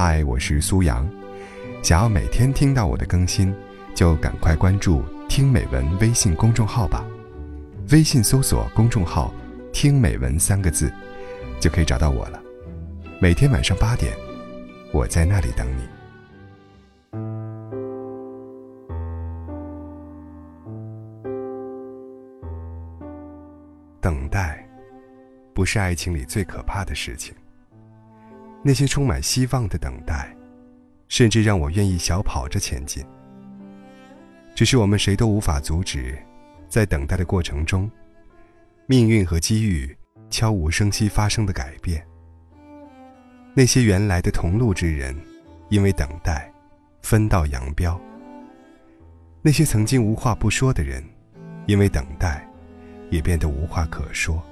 嗨，我是苏阳。想要每天听到我的更新，就赶快关注“听美文”微信公众号吧。微信搜索公众号“听美文”三个字，就可以找到我了。每天晚上八点，我在那里等你。等待，不是爱情里最可怕的事情。那些充满希望的等待，甚至让我愿意小跑着前进。只是我们谁都无法阻止，在等待的过程中，命运和机遇悄无声息发生的改变。那些原来的同路之人，因为等待，分道扬镳。那些曾经无话不说的人，因为等待，也变得无话可说。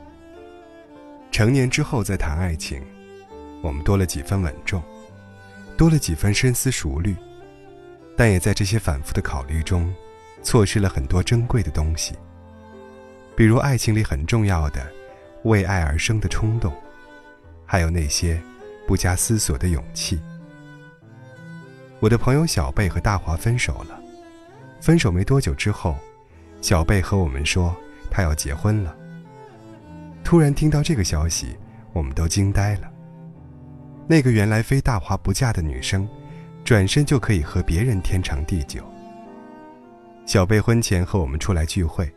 成年之后再谈爱情。我们多了几分稳重，多了几分深思熟虑，但也在这些反复的考虑中，错失了很多珍贵的东西。比如爱情里很重要的为爱而生的冲动，还有那些不加思索的勇气。我的朋友小贝和大华分手了，分手没多久之后，小贝和我们说他要结婚了。突然听到这个消息，我们都惊呆了。那个原来非大华不嫁的女生，转身就可以和别人天长地久。小贝婚前和我们出来聚会，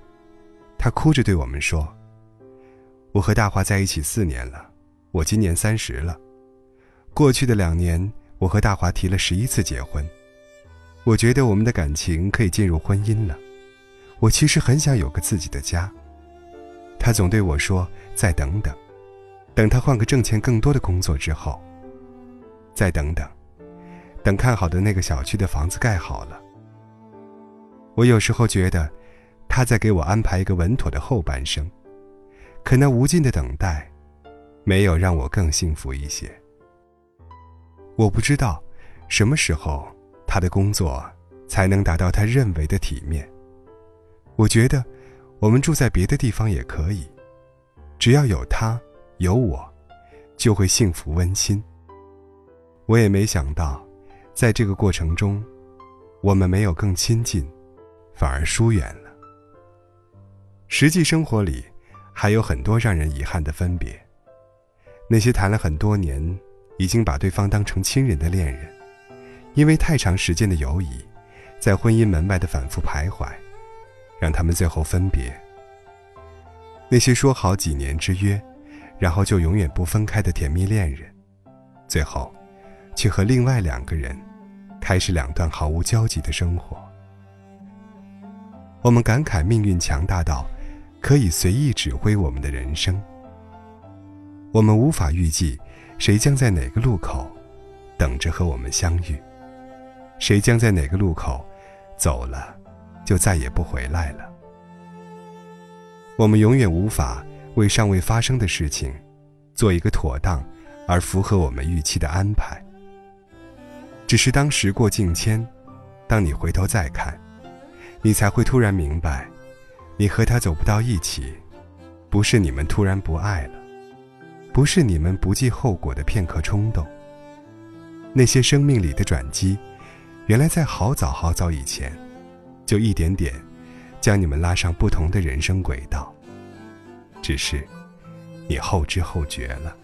她哭着对我们说：“我和大华在一起四年了，我今年三十了。过去的两年，我和大华提了十一次结婚。我觉得我们的感情可以进入婚姻了。我其实很想有个自己的家。”他总对我说：“再等等，等他换个挣钱更多的工作之后。”再等等，等看好的那个小区的房子盖好了。我有时候觉得，他在给我安排一个稳妥的后半生，可那无尽的等待，没有让我更幸福一些。我不知道，什么时候他的工作才能达到他认为的体面。我觉得，我们住在别的地方也可以，只要有他，有我，就会幸福温馨。我也没想到，在这个过程中，我们没有更亲近，反而疏远了。实际生活里，还有很多让人遗憾的分别。那些谈了很多年，已经把对方当成亲人的恋人，因为太长时间的犹疑，在婚姻门外的反复徘徊，让他们最后分别。那些说好几年之约，然后就永远不分开的甜蜜恋人，最后。却和另外两个人开始两段毫无交集的生活。我们感慨命运强大到可以随意指挥我们的人生。我们无法预计谁将在哪个路口等着和我们相遇，谁将在哪个路口走了就再也不回来了。我们永远无法为尚未发生的事情做一个妥当而符合我们预期的安排。只是当时过境迁，当你回头再看，你才会突然明白，你和他走不到一起，不是你们突然不爱了，不是你们不计后果的片刻冲动。那些生命里的转机，原来在好早好早以前，就一点点，将你们拉上不同的人生轨道。只是，你后知后觉了。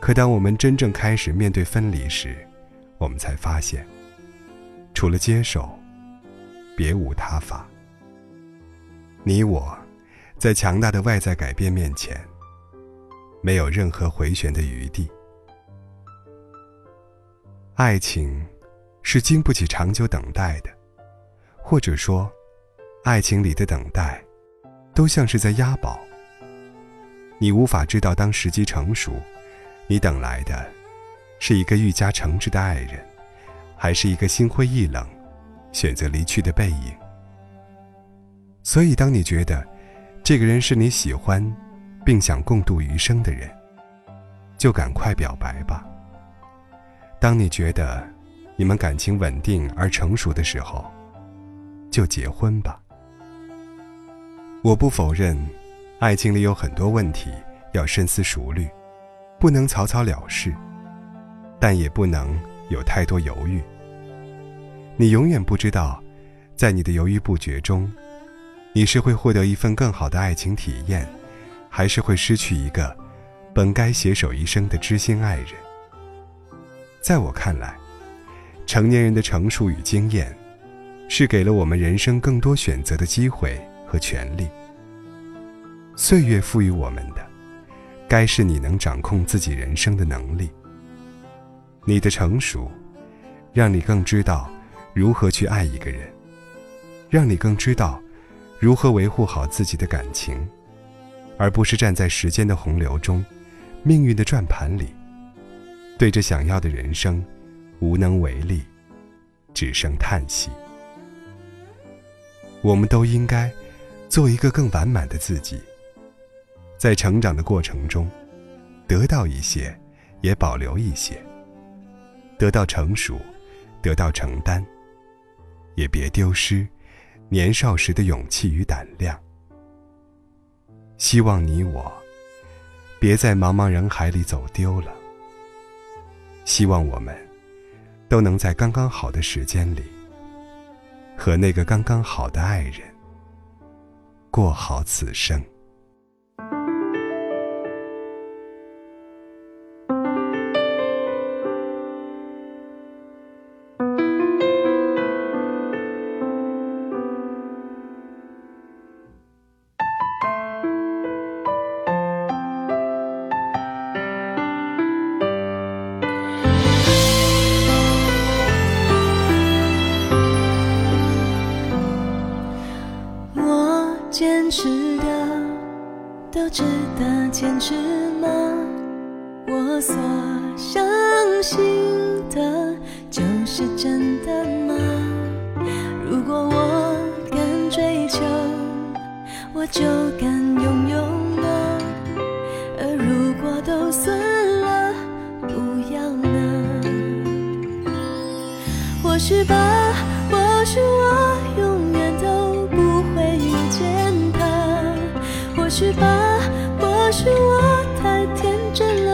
可当我们真正开始面对分离时，我们才发现，除了接受，别无他法。你我，在强大的外在改变面前，没有任何回旋的余地。爱情，是经不起长久等待的，或者说，爱情里的等待，都像是在押宝。你无法知道当时机成熟。你等来的，是一个愈加诚挚的爱人，还是一个心灰意冷、选择离去的背影？所以，当你觉得这个人是你喜欢，并想共度余生的人，就赶快表白吧。当你觉得你们感情稳定而成熟的时候，就结婚吧。我不否认，爱情里有很多问题要深思熟虑。不能草草了事，但也不能有太多犹豫。你永远不知道，在你的犹豫不决中，你是会获得一份更好的爱情体验，还是会失去一个本该携手一生的知心爱人。在我看来，成年人的成熟与经验，是给了我们人生更多选择的机会和权利。岁月赋予我们的，该是你能掌控自己人生的能力。你的成熟，让你更知道如何去爱一个人，让你更知道如何维护好自己的感情，而不是站在时间的洪流中、命运的转盘里。对着想要的人生，无能为力，只剩叹息。我们都应该做一个更完满的自己，在成长的过程中，得到一些，也保留一些；得到成熟，得到承担，也别丢失年少时的勇气与胆量。希望你我，别在茫茫人海里走丢了。希望我们都能在刚刚好的时间里，和那个刚刚好的爱人过好此生。都值得坚持吗？我所相信的就是真的吗？如果我敢追求，我就敢拥有吗？而如果都算了，不要呢？或许吧，或许我去吧或许我太天真